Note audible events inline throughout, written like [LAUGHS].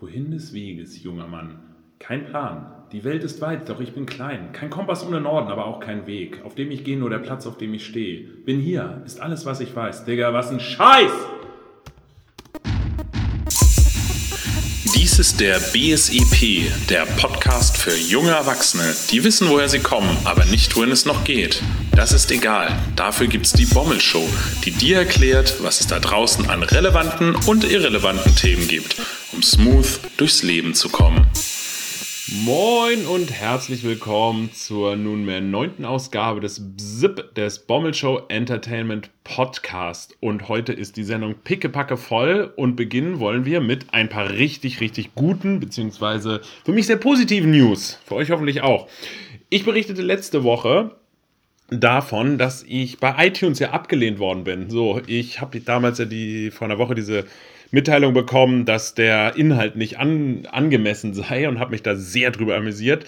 Wohin des Weges, junger Mann? Kein Plan. Die Welt ist weit, doch ich bin klein. Kein Kompass ohne Norden, aber auch kein Weg. Auf dem ich gehe, nur der Platz, auf dem ich stehe. Bin hier, ist alles, was ich weiß. Digga, was ein Scheiß! Dies ist der BSEP, der Podcast für junge Erwachsene, die wissen, woher sie kommen, aber nicht, wohin es noch geht. Das ist egal. Dafür gibt's die Bommel Show, die dir erklärt, was es da draußen an relevanten und irrelevanten Themen gibt, um smooth durchs Leben zu kommen. Moin und herzlich willkommen zur nunmehr neunten Ausgabe des BZIP, des Bommel Show Entertainment Podcast. Und heute ist die Sendung pickepacke voll und beginnen wollen wir mit ein paar richtig, richtig guten, beziehungsweise für mich sehr positiven News. Für euch hoffentlich auch. Ich berichtete letzte Woche davon, dass ich bei iTunes ja abgelehnt worden bin. So, ich habe damals ja die vor einer Woche diese Mitteilung bekommen, dass der Inhalt nicht an, angemessen sei und habe mich da sehr drüber amüsiert.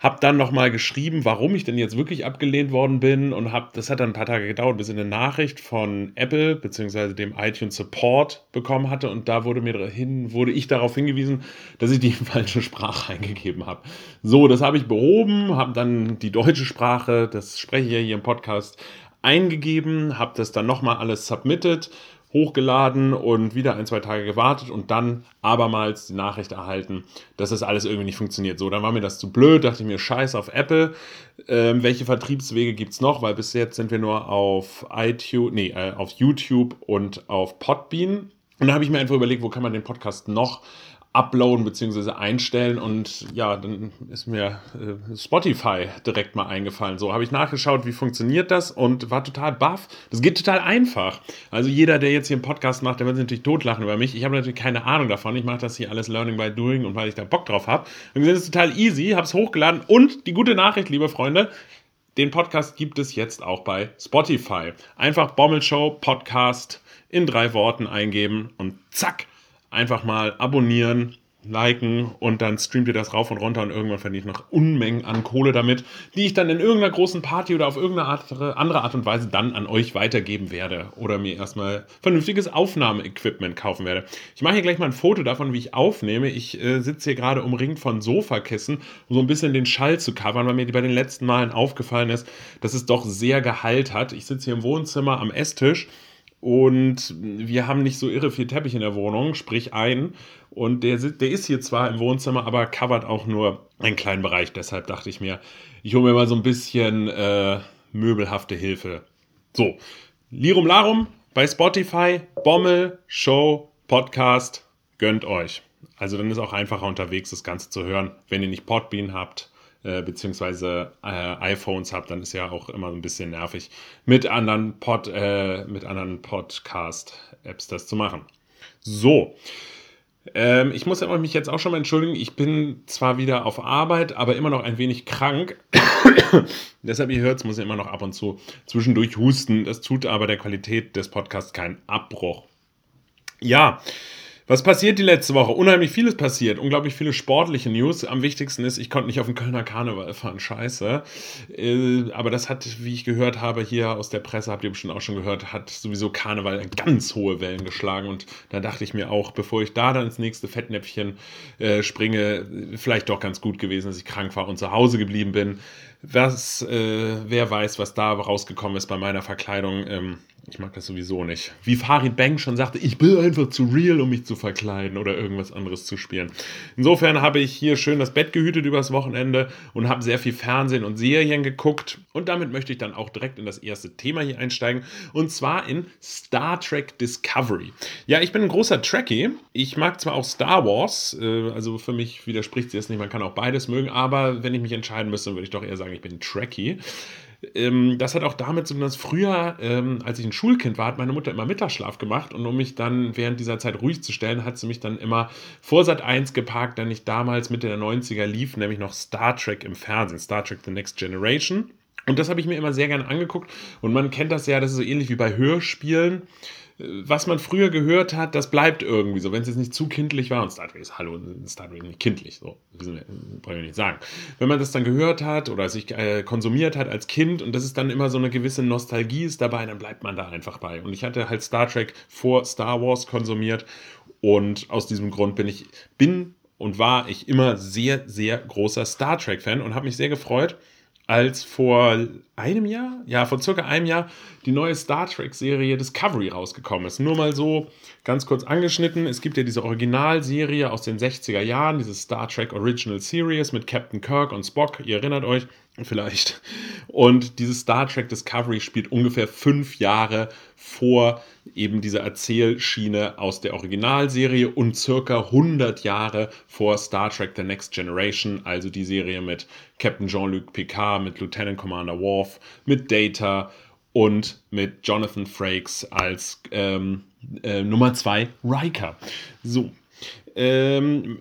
Hab dann nochmal geschrieben, warum ich denn jetzt wirklich abgelehnt worden bin und hab, das hat dann ein paar Tage gedauert, bis ich eine Nachricht von Apple bzw. dem iTunes Support bekommen hatte und da wurde mir hin, wurde ich darauf hingewiesen, dass ich die [LAUGHS] falsche Sprache eingegeben habe. So, das habe ich behoben, habe dann die deutsche Sprache, das spreche ich ja hier im Podcast, eingegeben, habe das dann nochmal alles submitted hochgeladen und wieder ein, zwei Tage gewartet und dann abermals die Nachricht erhalten, dass das alles irgendwie nicht funktioniert. So, dann war mir das zu blöd, dachte ich mir, scheiß auf Apple. Ähm, welche Vertriebswege gibt's noch? Weil bis jetzt sind wir nur auf iTunes, nee, äh, auf YouTube und auf Podbean. Und da habe ich mir einfach überlegt, wo kann man den Podcast noch uploaden bzw. einstellen und ja, dann ist mir äh, Spotify direkt mal eingefallen. So habe ich nachgeschaut, wie funktioniert das und war total baff. Das geht total einfach. Also jeder, der jetzt hier einen Podcast macht, der wird sich natürlich totlachen über mich. Ich habe natürlich keine Ahnung davon. Ich mache das hier alles Learning by Doing und weil ich da Bock drauf habe. Und gesehen, es ist total easy, habe es hochgeladen und die gute Nachricht, liebe Freunde, den Podcast gibt es jetzt auch bei Spotify. Einfach Bommelshow Podcast in drei Worten eingeben und zack, einfach mal abonnieren, liken und dann streamt ihr das rauf und runter und irgendwann verdiene ich noch Unmengen an Kohle damit, die ich dann in irgendeiner großen Party oder auf irgendeine andere Art und Weise dann an euch weitergeben werde oder mir erstmal vernünftiges Aufnahmeequipment kaufen werde. Ich mache hier gleich mal ein Foto davon, wie ich aufnehme. Ich äh, sitze hier gerade umringt von Sofakissen, um so ein bisschen den Schall zu covern, weil mir bei den letzten Malen aufgefallen ist, dass es doch sehr Gehalt hat. Ich sitze hier im Wohnzimmer am Esstisch und wir haben nicht so irre viel Teppich in der Wohnung, sprich ein. Und der, der ist hier zwar im Wohnzimmer, aber covert auch nur einen kleinen Bereich. Deshalb dachte ich mir, ich hole mir mal so ein bisschen äh, möbelhafte Hilfe. So, Lirum Larum bei Spotify, Bommel, Show, Podcast, gönnt euch. Also dann ist auch einfacher unterwegs, das Ganze zu hören, wenn ihr nicht Podbean habt äh, beziehungsweise äh, iPhones habt, dann ist ja auch immer ein bisschen nervig, mit anderen Pod, äh, anderen Podcast-Apps das zu machen. So. Ähm, ich muss mich jetzt auch schon mal entschuldigen. Ich bin zwar wieder auf Arbeit, aber immer noch ein wenig krank. [COUGHS] Deshalb, ihr hört es, muss ich immer noch ab und zu zwischendurch husten. Das tut aber der Qualität des Podcasts keinen Abbruch. Ja, was passiert die letzte Woche? Unheimlich vieles passiert. Unglaublich viele sportliche News. Am wichtigsten ist, ich konnte nicht auf den Kölner Karneval fahren. Scheiße. Äh, aber das hat, wie ich gehört habe, hier aus der Presse, habt ihr bestimmt auch schon gehört, hat sowieso Karneval ganz hohe Wellen geschlagen. Und da dachte ich mir auch, bevor ich da dann ins nächste Fettnäpfchen äh, springe, vielleicht doch ganz gut gewesen, dass ich krank war und zu Hause geblieben bin. Was, äh, wer weiß, was da rausgekommen ist bei meiner Verkleidung. Ähm, ich mag das sowieso nicht. Wie Farid Bang schon sagte, ich bin einfach zu real, um mich zu verkleiden oder irgendwas anderes zu spielen. Insofern habe ich hier schön das Bett gehütet übers Wochenende und habe sehr viel Fernsehen und Serien geguckt. Und damit möchte ich dann auch direkt in das erste Thema hier einsteigen. Und zwar in Star Trek Discovery. Ja, ich bin ein großer Trekkie. Ich mag zwar auch Star Wars, äh, also für mich widerspricht sie das nicht, man kann auch beides mögen, aber wenn ich mich entscheiden müsste, würde ich doch eher sagen, ich bin Trekkie. Ähm, das hat auch damit zu tun, dass früher, ähm, als ich ein Schulkind war, hat meine Mutter immer Mittagsschlaf gemacht und um mich dann während dieser Zeit ruhig zu stellen, hat sie mich dann immer vor Sat 1 geparkt, denn ich damals Mitte der 90er lief, nämlich noch Star Trek im Fernsehen, Star Trek The Next Generation. Und das habe ich mir immer sehr gerne angeguckt. Und man kennt das ja, das ist so ähnlich wie bei Hörspielen was man früher gehört hat, das bleibt irgendwie so, wenn es jetzt nicht zu kindlich war. Und Star Trek ist, hallo, Star Trek nicht kindlich, so, brauche ich nicht sagen. Wenn man das dann gehört hat oder sich äh, konsumiert hat als Kind und das ist dann immer so eine gewisse Nostalgie ist dabei, dann bleibt man da einfach bei. Und ich hatte halt Star Trek vor Star Wars konsumiert und aus diesem Grund bin ich, bin und war ich immer sehr, sehr großer Star Trek-Fan und habe mich sehr gefreut, als vor einem Jahr, ja, vor circa einem Jahr, die neue Star Trek-Serie Discovery rausgekommen ist. Nur mal so ganz kurz angeschnitten. Es gibt ja diese Originalserie aus den 60er Jahren, diese Star Trek Original Series mit Captain Kirk und Spock. Ihr erinnert euch vielleicht. Und diese Star Trek Discovery spielt ungefähr fünf Jahre vor eben dieser Erzählschiene aus der Originalserie und circa 100 Jahre vor Star Trek The Next Generation, also die Serie mit Captain Jean-Luc Picard, mit Lieutenant Commander Worf, mit Data und mit Jonathan Frakes als ähm, äh, Nummer 2 Riker. So, ähm,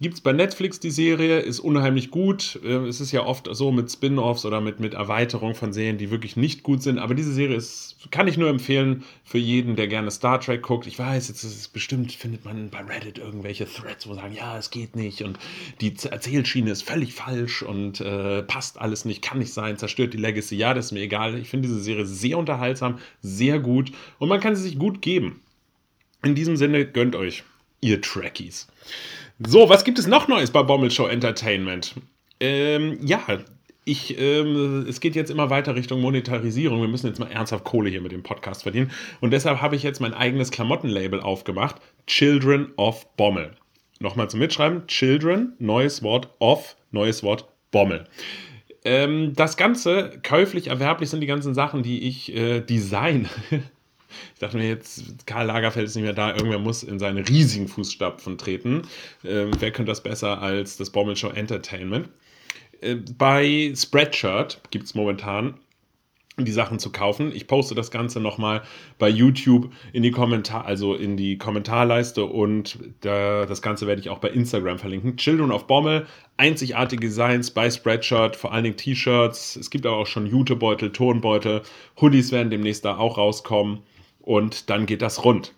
Gibt es bei Netflix die Serie, ist unheimlich gut. Äh, es ist ja oft so mit Spin-offs oder mit, mit Erweiterung von Serien, die wirklich nicht gut sind. Aber diese Serie ist, kann ich nur empfehlen für jeden, der gerne Star Trek guckt. Ich weiß, jetzt ist es bestimmt, findet man bei Reddit irgendwelche Threads, wo sagen, ja, es geht nicht und die Erzählschiene ist völlig falsch und äh, passt alles nicht, kann nicht sein, zerstört die Legacy. Ja, das ist mir egal. Ich finde diese Serie sehr unterhaltsam, sehr gut und man kann sie sich gut geben. In diesem Sinne, gönnt euch ihr Trekkies. So, was gibt es noch Neues bei Bommel Show Entertainment? Ähm, ja, ich, ähm, es geht jetzt immer weiter Richtung Monetarisierung. Wir müssen jetzt mal ernsthaft Kohle hier mit dem Podcast verdienen. Und deshalb habe ich jetzt mein eigenes Klamottenlabel aufgemacht. Children of Bommel. Nochmal zum Mitschreiben. Children, neues Wort of, neues Wort Bommel. Ähm, das Ganze, käuflich, erwerblich sind die ganzen Sachen, die ich äh, design. [LAUGHS] Ich dachte mir jetzt, Karl Lagerfeld ist nicht mehr da, irgendwer muss in seine riesigen Fußstapfen treten. Ähm, wer könnte das besser als das Bommel Show Entertainment? Äh, bei Spreadshirt gibt es momentan die Sachen zu kaufen. Ich poste das Ganze nochmal bei YouTube in die Kommentar, also in die Kommentarleiste und da, das Ganze werde ich auch bei Instagram verlinken. Children of Bommel, einzigartige Designs bei Spreadshirt, vor allen Dingen T-Shirts. Es gibt aber auch schon Jutebeutel, Tonbeutel, Hoodies werden demnächst da auch rauskommen und dann geht das rund.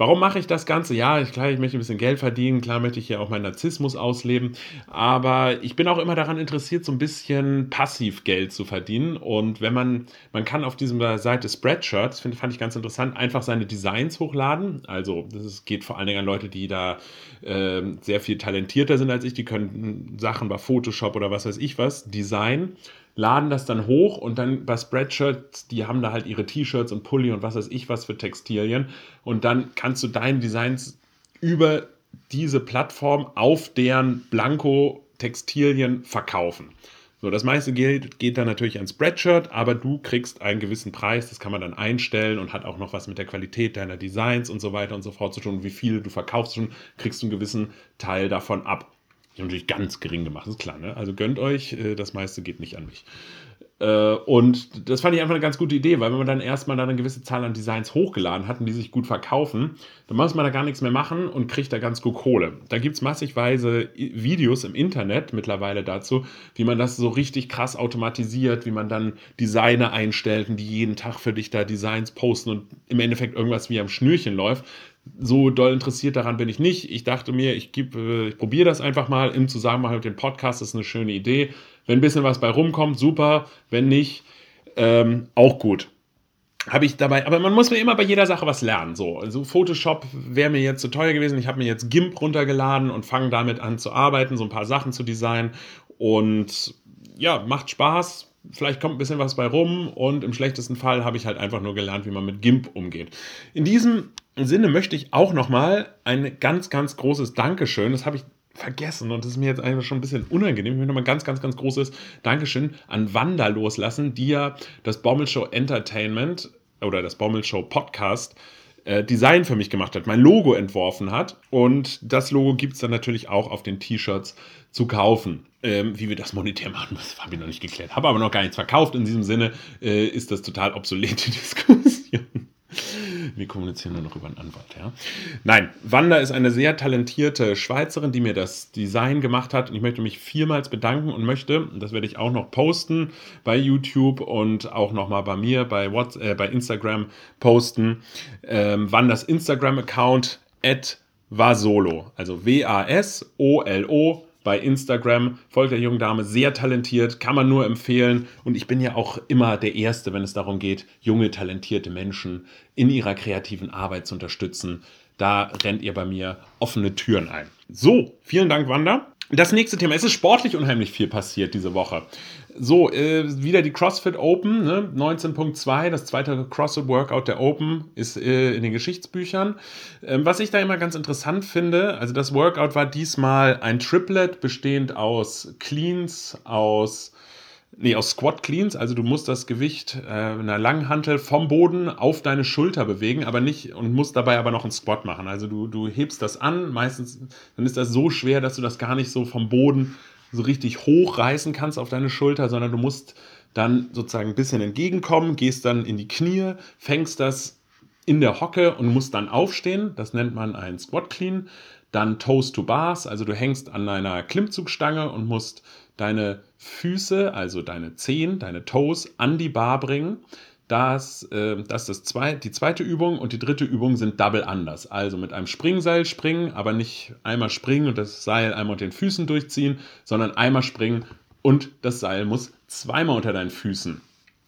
Warum mache ich das Ganze? Ja, klar, ich möchte ein bisschen Geld verdienen, klar möchte ich hier auch meinen Narzissmus ausleben, aber ich bin auch immer daran interessiert, so ein bisschen passiv Geld zu verdienen. Und wenn man, man kann auf dieser Seite Spreadshirts, find, fand ich ganz interessant, einfach seine Designs hochladen. Also das geht vor allen Dingen an Leute, die da äh, sehr viel talentierter sind als ich, die können Sachen bei Photoshop oder was weiß ich was designen laden das dann hoch und dann bei Spreadshirt, die haben da halt ihre T-Shirts und Pulli und was weiß ich was für Textilien und dann kannst du deine Designs über diese Plattform auf deren Blanko-Textilien verkaufen. So, das meiste Geld geht dann natürlich an Spreadshirt, aber du kriegst einen gewissen Preis, das kann man dann einstellen und hat auch noch was mit der Qualität deiner Designs und so weiter und so fort zu tun. Wie viel du verkaufst schon, kriegst du einen gewissen Teil davon ab. Ich habe natürlich ganz gering gemacht, ist klar. Ne? Also gönnt euch, äh, das meiste geht nicht an mich. Äh, und das fand ich einfach eine ganz gute Idee, weil wenn man dann erstmal dann eine gewisse Zahl an Designs hochgeladen hat und die sich gut verkaufen, dann muss man da gar nichts mehr machen und kriegt da ganz gut Kohle. Da gibt es massigweise Videos im Internet mittlerweile dazu, wie man das so richtig krass automatisiert, wie man dann Designer einstellt und die jeden Tag für dich da Designs posten und im Endeffekt irgendwas wie am Schnürchen läuft so doll interessiert daran bin ich nicht. Ich dachte mir, ich, äh, ich probiere das einfach mal im Zusammenhang mit dem Podcast. Das ist eine schöne Idee. Wenn ein bisschen was bei rumkommt, super. Wenn nicht, ähm, auch gut. Habe ich dabei, aber man muss mir immer bei jeder Sache was lernen. So, also Photoshop wäre mir jetzt zu teuer gewesen. Ich habe mir jetzt GIMP runtergeladen und fange damit an zu arbeiten, so ein paar Sachen zu designen. Und ja, macht Spaß. Vielleicht kommt ein bisschen was bei rum und im schlechtesten Fall habe ich halt einfach nur gelernt, wie man mit GIMP umgeht. In diesem Sinne möchte ich auch nochmal ein ganz, ganz großes Dankeschön, das habe ich vergessen und das ist mir jetzt eigentlich schon ein bisschen unangenehm. Ich möchte nochmal ein ganz, ganz, ganz großes Dankeschön an Wanda loslassen, die ja das Bommelshow Entertainment oder das Bommelshow Podcast äh, Design für mich gemacht hat, mein Logo entworfen hat. Und das Logo gibt es dann natürlich auch auf den T-Shirts zu kaufen. Ähm, wie wir das monetär machen, das habe ich noch nicht geklärt. Habe aber noch gar nichts verkauft. In diesem Sinne äh, ist das total obsolete [LAUGHS] Diskussion. Wir kommunizieren nur noch über einen Anwalt, ja. Nein, Wanda ist eine sehr talentierte Schweizerin, die mir das Design gemacht hat. Und ich möchte mich vielmals bedanken und möchte, das werde ich auch noch posten bei YouTube und auch nochmal bei mir bei, WhatsApp, äh, bei Instagram posten. Ähm, Wandas Instagram-Account at Vasolo, also W-A-S-O-L-O bei Instagram. Folgt der jungen Dame, sehr talentiert, kann man nur empfehlen. Und ich bin ja auch immer der Erste, wenn es darum geht, junge, talentierte Menschen in ihrer kreativen Arbeit zu unterstützen. Da rennt ihr bei mir offene Türen ein. So, vielen Dank, Wanda. Das nächste Thema. Es ist sportlich unheimlich viel passiert diese Woche. So, äh, wieder die CrossFit Open, ne? 19.2, das zweite CrossFit Workout der Open ist äh, in den Geschichtsbüchern. Ähm, was ich da immer ganz interessant finde, also das Workout war diesmal ein Triplet bestehend aus Cleans, aus nee, aus Squat Cleans, also du musst das Gewicht äh, einer Langhantel vom Boden auf deine Schulter bewegen, aber nicht und musst dabei aber noch einen Squat machen. Also du, du hebst das an, meistens dann ist das so schwer, dass du das gar nicht so vom Boden so richtig hochreißen kannst auf deine Schulter, sondern du musst dann sozusagen ein bisschen entgegenkommen, gehst dann in die Knie, fängst das in der Hocke und musst dann aufstehen. Das nennt man ein Squat Clean. Dann Toes to Bars, also du hängst an einer Klimmzugstange und musst deine Füße, also deine Zehen, deine Toes an die Bar bringen. Das, äh, das zwei, die zweite Übung und die dritte Übung sind Double Unders. Also mit einem Springseil springen, aber nicht einmal springen und das Seil einmal unter den Füßen durchziehen, sondern einmal springen und das Seil muss zweimal unter deinen Füßen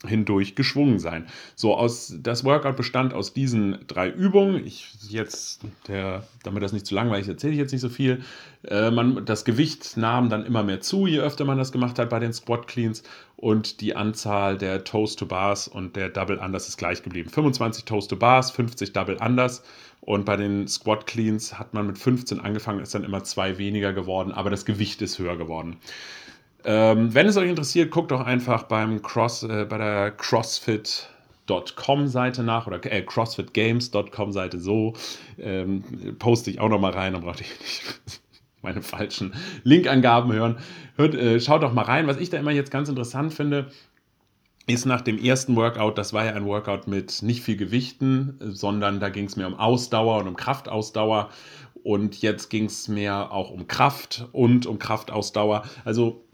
hindurch geschwungen sein. So, aus, das Workout bestand aus diesen drei Übungen. Ich jetzt, der, damit das nicht zu langweilig ist, erzähle ich jetzt nicht so viel. Äh, man, das Gewicht nahm dann immer mehr zu, je öfter man das gemacht hat bei den Squat Cleans und die Anzahl der Toes to Bars und der Double Unders ist gleich geblieben. 25 Toes to Bars, 50 Double Unders und bei den Squat Cleans hat man mit 15 angefangen, ist dann immer zwei weniger geworden, aber das Gewicht ist höher geworden. Ähm, wenn es euch interessiert, guckt doch einfach beim Cross, äh, bei der CrossFit.com Seite nach oder äh, CrossFitGames.com Seite so. Ähm, poste ich auch noch mal rein, dann braucht ihr nicht [LAUGHS] meine falschen Linkangaben hören. Hört, äh, schaut doch mal rein. Was ich da immer jetzt ganz interessant finde, ist nach dem ersten Workout, das war ja ein Workout mit nicht viel Gewichten, sondern da ging es mehr um Ausdauer und um Kraftausdauer. Und jetzt ging es mehr auch um Kraft und um Kraftausdauer. Also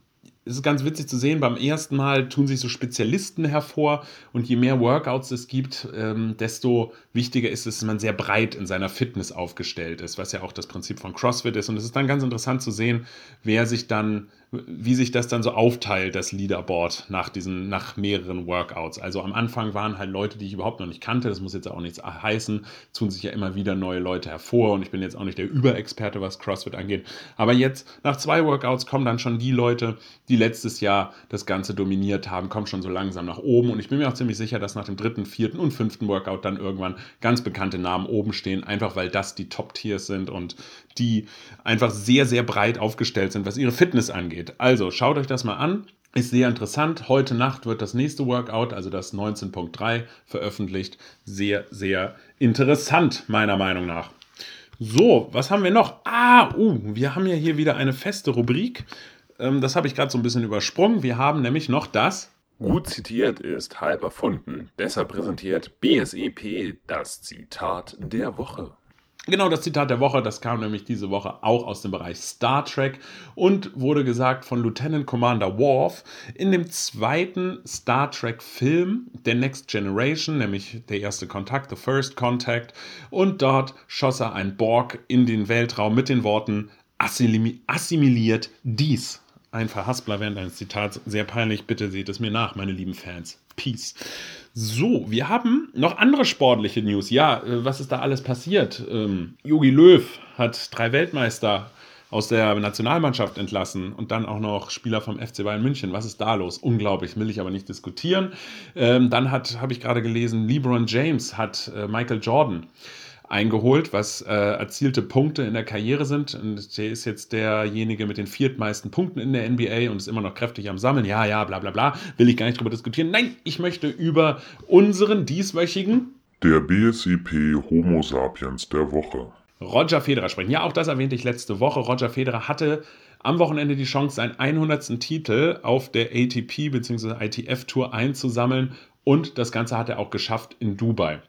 es ist ganz witzig zu sehen, beim ersten Mal tun sich so Spezialisten hervor und je mehr Workouts es gibt, ähm, desto wichtiger ist es, dass man sehr breit in seiner Fitness aufgestellt ist, was ja auch das Prinzip von CrossFit ist. Und es ist dann ganz interessant zu sehen, wer sich dann wie sich das dann so aufteilt, das Leaderboard nach diesen, nach mehreren Workouts. Also am Anfang waren halt Leute, die ich überhaupt noch nicht kannte. Das muss jetzt auch nichts heißen. Tun sich ja immer wieder neue Leute hervor und ich bin jetzt auch nicht der Überexperte, was CrossFit angeht. Aber jetzt, nach zwei Workouts, kommen dann schon die Leute, die letztes Jahr das Ganze dominiert haben, kommen schon so langsam nach oben. Und ich bin mir auch ziemlich sicher, dass nach dem dritten, vierten und fünften Workout dann irgendwann ganz bekannte Namen oben stehen, einfach weil das die Top-Tiers sind und die einfach sehr, sehr breit aufgestellt sind, was ihre Fitness angeht. Also schaut euch das mal an. Ist sehr interessant. Heute Nacht wird das nächste Workout, also das 19.3, veröffentlicht. Sehr, sehr interessant, meiner Meinung nach. So, was haben wir noch? Ah, uh, wir haben ja hier wieder eine feste Rubrik. Ähm, das habe ich gerade so ein bisschen übersprungen. Wir haben nämlich noch das. Gut zitiert ist halb erfunden. Deshalb präsentiert BSEP das Zitat der Woche. Genau, das Zitat der Woche, das kam nämlich diese Woche auch aus dem Bereich Star Trek und wurde gesagt von Lieutenant Commander Worf in dem zweiten Star Trek Film, The Next Generation, nämlich der erste Kontakt, The First Contact. Und dort schoss er ein Borg in den Weltraum mit den Worten assimiliert dies. Ein Verhaspler während eines Zitats. Sehr peinlich, bitte seht es mir nach, meine lieben Fans. Peace. So, wir haben noch andere sportliche News. Ja, äh, was ist da alles passiert? Ähm, Jogi Löw hat drei Weltmeister aus der Nationalmannschaft entlassen und dann auch noch Spieler vom FC Bayern München. Was ist da los? Unglaublich, will ich aber nicht diskutieren. Ähm, dann habe ich gerade gelesen, LeBron James hat äh, Michael Jordan eingeholt, was äh, erzielte Punkte in der Karriere sind. Und der ist jetzt derjenige mit den viertmeisten Punkten in der NBA und ist immer noch kräftig am Sammeln. Ja, ja, bla bla bla. Will ich gar nicht drüber diskutieren. Nein, ich möchte über unseren dieswöchigen der BSIP Homo sapiens der Woche. Roger Federer sprechen. Ja, auch das erwähnte ich letzte Woche. Roger Federer hatte am Wochenende die Chance, seinen 100. Titel auf der ATP bzw. ITF Tour einzusammeln und das Ganze hat er auch geschafft in Dubai.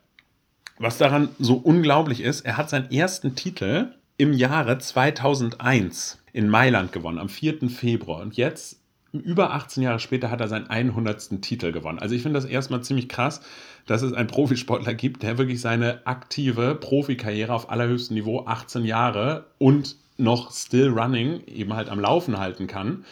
Was daran so unglaublich ist, er hat seinen ersten Titel im Jahre 2001 in Mailand gewonnen, am 4. Februar. Und jetzt, über 18 Jahre später, hat er seinen 100. Titel gewonnen. Also ich finde das erstmal ziemlich krass, dass es einen Profisportler gibt, der wirklich seine aktive Profikarriere auf allerhöchstem Niveau, 18 Jahre und noch still running, eben halt am Laufen halten kann.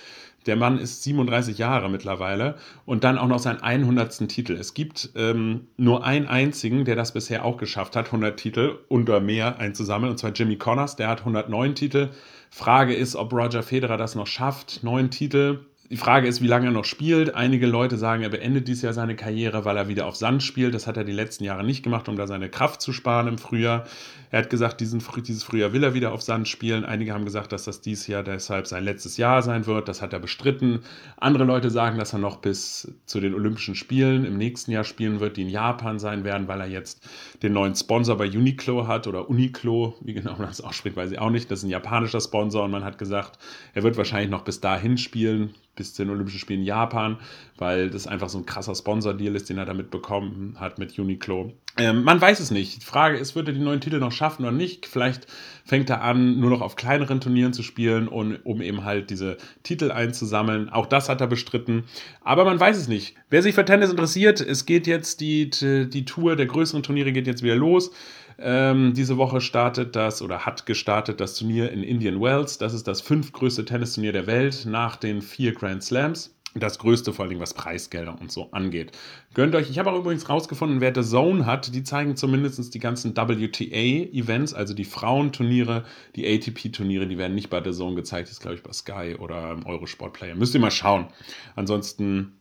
Der Mann ist 37 Jahre mittlerweile und dann auch noch seinen 100. Titel. Es gibt ähm, nur einen einzigen, der das bisher auch geschafft hat, 100 Titel unter mehr einzusammeln, und zwar Jimmy Connors, der hat 109 Titel. Frage ist, ob Roger Federer das noch schafft. Neun Titel, die Frage ist, wie lange er noch spielt. Einige Leute sagen, er beendet dieses Jahr seine Karriere, weil er wieder auf Sand spielt. Das hat er die letzten Jahre nicht gemacht, um da seine Kraft zu sparen im Frühjahr. Er hat gesagt, diesen, dieses Frühjahr will er wieder auf Sand spielen. Einige haben gesagt, dass das dieses Jahr deshalb sein letztes Jahr sein wird. Das hat er bestritten. Andere Leute sagen, dass er noch bis zu den Olympischen Spielen im nächsten Jahr spielen wird, die in Japan sein werden, weil er jetzt den neuen Sponsor bei Uniqlo hat oder Uniqlo, wie genau man das ausspricht, weiß ich auch nicht. Das ist ein japanischer Sponsor und man hat gesagt, er wird wahrscheinlich noch bis dahin spielen bis zu den Olympischen Spielen in Japan, weil das einfach so ein krasser Sponsor-Deal ist, den er damit bekommen hat mit Uniqlo. Ähm, man weiß es nicht. Die Frage ist, wird er die neuen Titel noch schaffen oder nicht? Vielleicht fängt er an, nur noch auf kleineren Turnieren zu spielen, und, um eben halt diese Titel einzusammeln. Auch das hat er bestritten. Aber man weiß es nicht. Wer sich für Tennis interessiert, es geht jetzt die, die Tour der größeren Turniere geht jetzt wieder los. Ähm, diese Woche startet das oder hat gestartet das Turnier in Indian Wells. Das ist das fünftgrößte Tennisturnier der Welt nach den vier Grand Slams. Das größte, vor allem was Preisgelder und so angeht. Gönnt euch, ich habe auch übrigens rausgefunden, wer The Zone hat, die zeigen zumindest die ganzen WTA-Events, also die Frauenturniere, die ATP-Turniere, die werden nicht bei The Zone gezeigt, das ist glaube ich bei Sky oder Eurosport Player. Müsst ihr mal schauen. Ansonsten,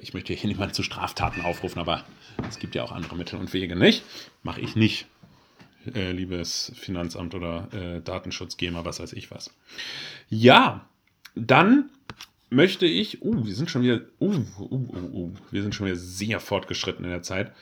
ich möchte hier niemanden zu Straftaten aufrufen, aber es gibt ja auch andere Mittel und Wege, nicht? Mache ich nicht äh, liebes Finanzamt oder äh, Datenschutz, GEMA, was weiß ich was. Ja, dann möchte ich, uh, wir sind schon wieder, uh, uh, uh, uh, wir sind schon wieder sehr fortgeschritten in der Zeit.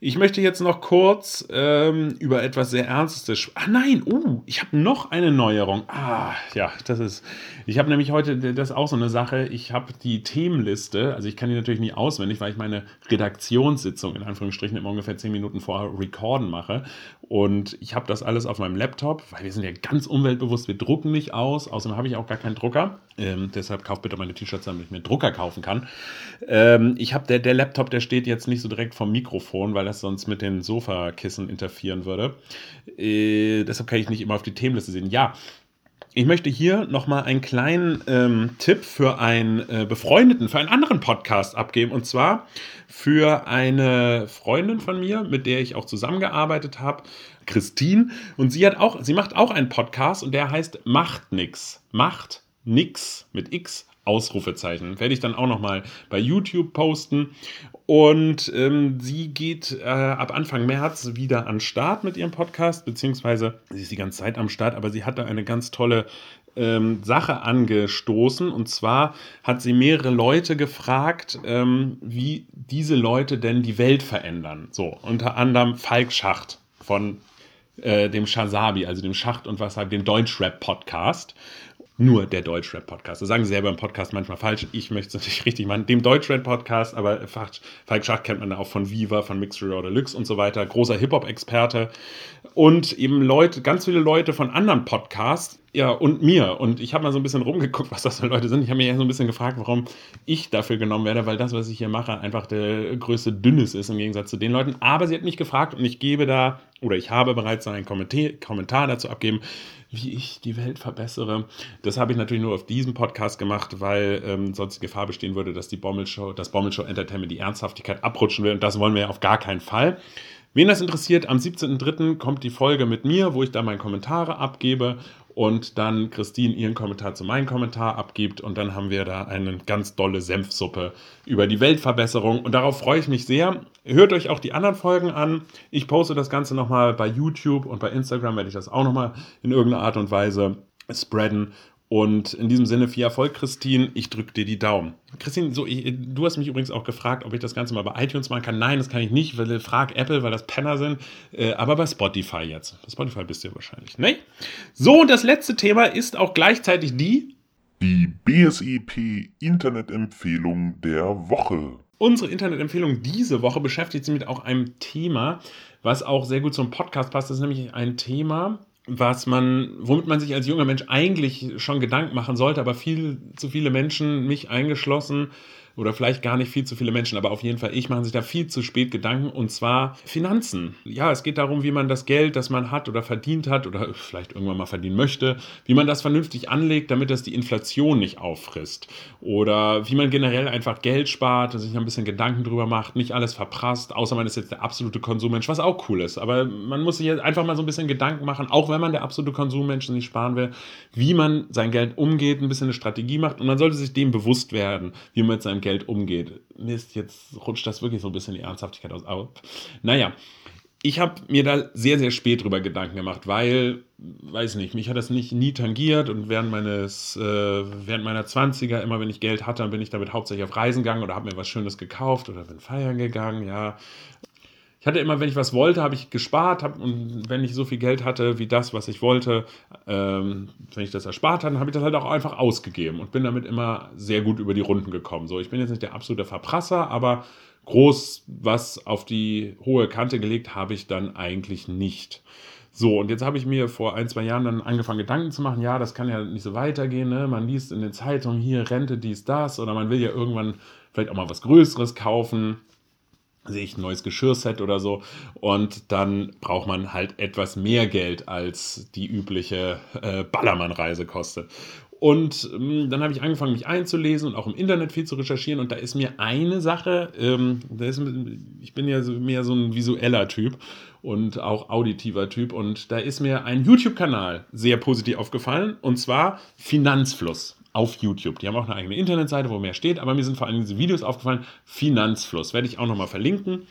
Ich möchte jetzt noch kurz ähm, über etwas sehr Ernstes. Ah nein, uh, ich habe noch eine Neuerung. Ah, ja, das ist. Ich habe nämlich heute, das ist auch so eine Sache. Ich habe die Themenliste, also ich kann die natürlich nie auswendig, weil ich meine Redaktionssitzung in Anführungsstrichen immer ungefähr zehn Minuten vorher recorden mache. Und ich habe das alles auf meinem Laptop, weil wir sind ja ganz umweltbewusst, wir drucken nicht aus. Außerdem habe ich auch gar keinen Drucker. Ähm, deshalb kauft bitte meine T-Shirts, damit ich mir Drucker kaufen kann. Ähm, ich habe der, der Laptop, der steht jetzt nicht so direkt vom Mikrofon, weil das sonst mit den Sofakissen interferieren würde. Äh, deshalb kann ich nicht immer auf die Themenliste sehen. Ja, ich möchte hier nochmal einen kleinen ähm, Tipp für einen äh, befreundeten, für einen anderen Podcast abgeben. Und zwar für eine Freundin von mir, mit der ich auch zusammengearbeitet habe, Christine. Und sie hat auch, sie macht auch einen Podcast und der heißt Macht nix. Macht nix mit X. Ausrufezeichen. Werde ich dann auch nochmal bei YouTube posten. Und ähm, sie geht äh, ab Anfang März wieder an Start mit ihrem Podcast, beziehungsweise sie ist die ganze Zeit am Start, aber sie hat da eine ganz tolle ähm, Sache angestoßen. Und zwar hat sie mehrere Leute gefragt, ähm, wie diese Leute denn die Welt verändern. So, unter anderem Falk Schacht von äh, dem Shazabi, also dem Schacht und was dem Deutschrap-Podcast nur der Deutschrap-Podcast. Das sagen sie selber im Podcast manchmal falsch. Ich möchte es natürlich richtig machen. Dem Deutschrap-Podcast, aber Falk Schacht kennt man auch von Viva, von Mixer oder Deluxe und so weiter. Großer Hip-Hop-Experte. Und eben Leute, ganz viele Leute von anderen Podcasts, ja, und mir. Und ich habe mal so ein bisschen rumgeguckt, [LAUGHS] was das für Leute sind. Ich habe mich ja so ein bisschen gefragt, warum ich dafür genommen werde, weil das, was ich hier mache, einfach der größte Dünnes ist im Gegensatz zu den Leuten. Aber sie hat mich gefragt und ich gebe da, oder ich habe bereits einen Kommentar dazu abgeben, wie ich die Welt verbessere. Das habe ich natürlich nur auf diesem Podcast gemacht, weil ähm, sonst die Gefahr bestehen würde, dass die Bommelshow, das Bommelshow Entertainment die Ernsthaftigkeit abrutschen will. Und das wollen wir auf gar keinen Fall. Wen das interessiert, am 17.03. kommt die Folge mit mir, wo ich da meine Kommentare abgebe und dann Christine ihren Kommentar zu meinem Kommentar abgibt und dann haben wir da eine ganz dolle Senfsuppe über die Weltverbesserung und darauf freue ich mich sehr. Hört euch auch die anderen Folgen an. Ich poste das Ganze nochmal bei YouTube und bei Instagram werde ich das auch nochmal in irgendeiner Art und Weise spreaden und in diesem Sinne viel Erfolg, Christine. Ich drücke dir die Daumen. Christine, so, ich, du hast mich übrigens auch gefragt, ob ich das Ganze mal bei iTunes machen kann. Nein, das kann ich nicht, weil frag Apple, weil das Penner sind. Äh, aber bei Spotify jetzt. Bei Spotify bist du ja wahrscheinlich. Ne? So, und das letzte Thema ist auch gleichzeitig die. Die BSIP Internetempfehlung der Woche. Unsere Internetempfehlung diese Woche beschäftigt sich mit auch einem Thema, was auch sehr gut zum Podcast passt, ist nämlich ein Thema, was man, womit man sich als junger Mensch eigentlich schon Gedanken machen sollte, aber viel zu viele Menschen, mich eingeschlossen, oder vielleicht gar nicht viel zu viele Menschen, aber auf jeden Fall ich, machen sich da viel zu spät Gedanken und zwar Finanzen. Ja, es geht darum, wie man das Geld, das man hat oder verdient hat oder vielleicht irgendwann mal verdienen möchte, wie man das vernünftig anlegt, damit das die Inflation nicht auffrisst. Oder wie man generell einfach Geld spart und sich ein bisschen Gedanken drüber macht, nicht alles verprasst, außer man ist jetzt der absolute Konsummensch, was auch cool ist. Aber man muss sich jetzt einfach mal so ein bisschen Gedanken machen, auch wenn man der absolute Konsummensch nicht sparen will, wie man sein Geld umgeht, ein bisschen eine Strategie macht und man sollte sich dem bewusst werden, wie man mit seinem Geld Geld umgeht. Mist, jetzt rutscht das wirklich so ein bisschen die Ernsthaftigkeit aus. Aber naja, ich habe mir da sehr, sehr spät drüber Gedanken gemacht, weil, weiß nicht, mich hat das nicht nie tangiert und während meines, äh, während meiner 20er, immer wenn ich Geld hatte, dann bin ich damit hauptsächlich auf Reisen gegangen oder habe mir was Schönes gekauft oder bin feiern gegangen, ja. Ich hatte immer, wenn ich was wollte, habe ich gespart hab, und wenn ich so viel Geld hatte wie das, was ich wollte, ähm, wenn ich das erspart hatte, habe ich das halt auch einfach ausgegeben und bin damit immer sehr gut über die Runden gekommen. So, ich bin jetzt nicht der absolute Verprasser, aber groß was auf die hohe Kante gelegt habe ich dann eigentlich nicht. So, und jetzt habe ich mir vor ein, zwei Jahren dann angefangen, Gedanken zu machen, ja, das kann ja nicht so weitergehen. Ne? Man liest in den Zeitungen hier Rente, dies, das, oder man will ja irgendwann vielleicht auch mal was Größeres kaufen sehe ich ein neues Geschirrset oder so. Und dann braucht man halt etwas mehr Geld, als die übliche äh, Ballermann-Reise kostet. Und ähm, dann habe ich angefangen, mich einzulesen und auch im Internet viel zu recherchieren. Und da ist mir eine Sache, ähm, ist, ich bin ja mehr so ein visueller Typ und auch auditiver Typ. Und da ist mir ein YouTube-Kanal sehr positiv aufgefallen. Und zwar Finanzfluss auf YouTube. Die haben auch eine eigene Internetseite, wo mehr steht, aber mir sind vor allem diese Videos aufgefallen. Finanzfluss werde ich auch nochmal verlinken.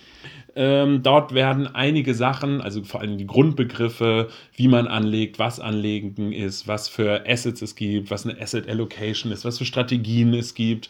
Ähm, dort werden einige Sachen, also vor allem die Grundbegriffe, wie man anlegt, was Anlegen ist, was für Assets es gibt, was eine Asset Allocation ist, was für Strategien es gibt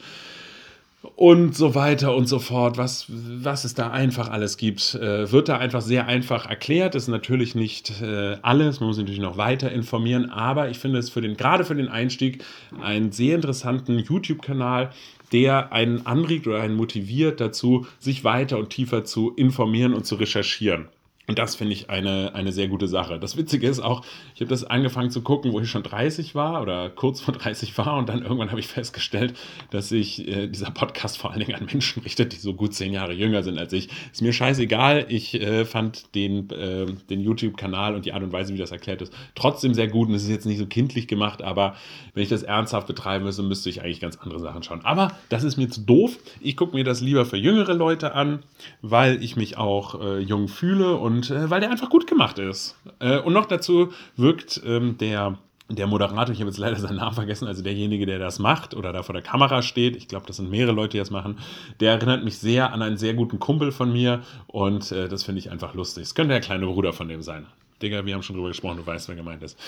und so weiter und so fort, was, was es da einfach alles gibt, äh, wird da einfach sehr einfach erklärt. Das ist natürlich nicht äh, alles, man muss sich natürlich noch weiter informieren, aber ich finde es für den, gerade für den Einstieg einen sehr interessanten YouTube-Kanal, der einen anregt oder einen motiviert dazu, sich weiter und tiefer zu informieren und zu recherchieren. Und das finde ich eine, eine sehr gute Sache. Das Witzige ist auch, ich habe das angefangen zu gucken, wo ich schon 30 war oder kurz vor 30 war und dann irgendwann habe ich festgestellt, dass sich äh, dieser Podcast vor allen Dingen an Menschen richtet, die so gut zehn Jahre jünger sind als ich. Ist mir scheißegal. Ich äh, fand den, äh, den YouTube-Kanal und die Art und Weise, wie das erklärt ist, trotzdem sehr gut. Und es ist jetzt nicht so kindlich gemacht, aber wenn ich das ernsthaft betreiben müsste, müsste ich eigentlich ganz andere Sachen schauen. Aber das ist mir zu doof. Ich gucke mir das lieber für jüngere Leute an, weil ich mich auch äh, jung fühle und und äh, weil der einfach gut gemacht ist. Äh, und noch dazu wirkt ähm, der der Moderator, ich habe jetzt leider seinen Namen vergessen, also derjenige, der das macht oder da vor der Kamera steht, ich glaube, das sind mehrere Leute, die das machen, der erinnert mich sehr an einen sehr guten Kumpel von mir und äh, das finde ich einfach lustig. Es könnte der kleine Bruder von dem sein. Digga, wir haben schon drüber gesprochen, du weißt, wer gemeint ist.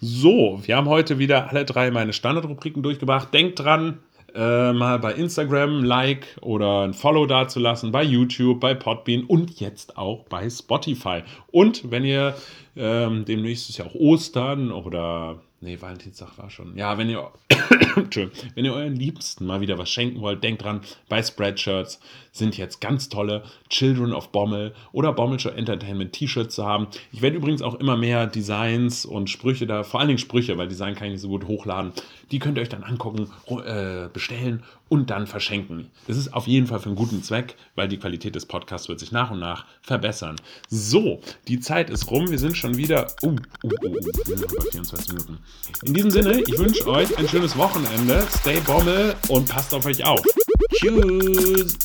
So, wir haben heute wieder alle drei meine Standardrubriken durchgebracht. Denkt dran, äh, mal bei Instagram ein Like oder ein Follow dazulassen, bei YouTube, bei Podbean und jetzt auch bei Spotify. Und wenn ihr ähm, demnächst ist ja auch Ostern oder Nee, Valentinstag war schon. Ja, wenn ihr, [COUGHS] wenn ihr euren Liebsten mal wieder was schenken wollt, denkt dran, bei Spreadshirts sind jetzt ganz tolle Children of Bommel oder Bommel Show Entertainment T-Shirts zu haben. Ich werde übrigens auch immer mehr Designs und Sprüche da, vor allen Dingen Sprüche, weil Design kann ich nicht so gut hochladen. Die könnt ihr euch dann angucken, äh, bestellen und dann verschenken. Das ist auf jeden Fall für einen guten Zweck, weil die Qualität des Podcasts wird sich nach und nach verbessern. So, die Zeit ist rum. Wir sind schon wieder. Oh, oh, wir sind noch bei 24 Minuten. In diesem Sinne, ich wünsche euch ein schönes Wochenende. Stay Bommel und passt auf euch auf. Tschüss.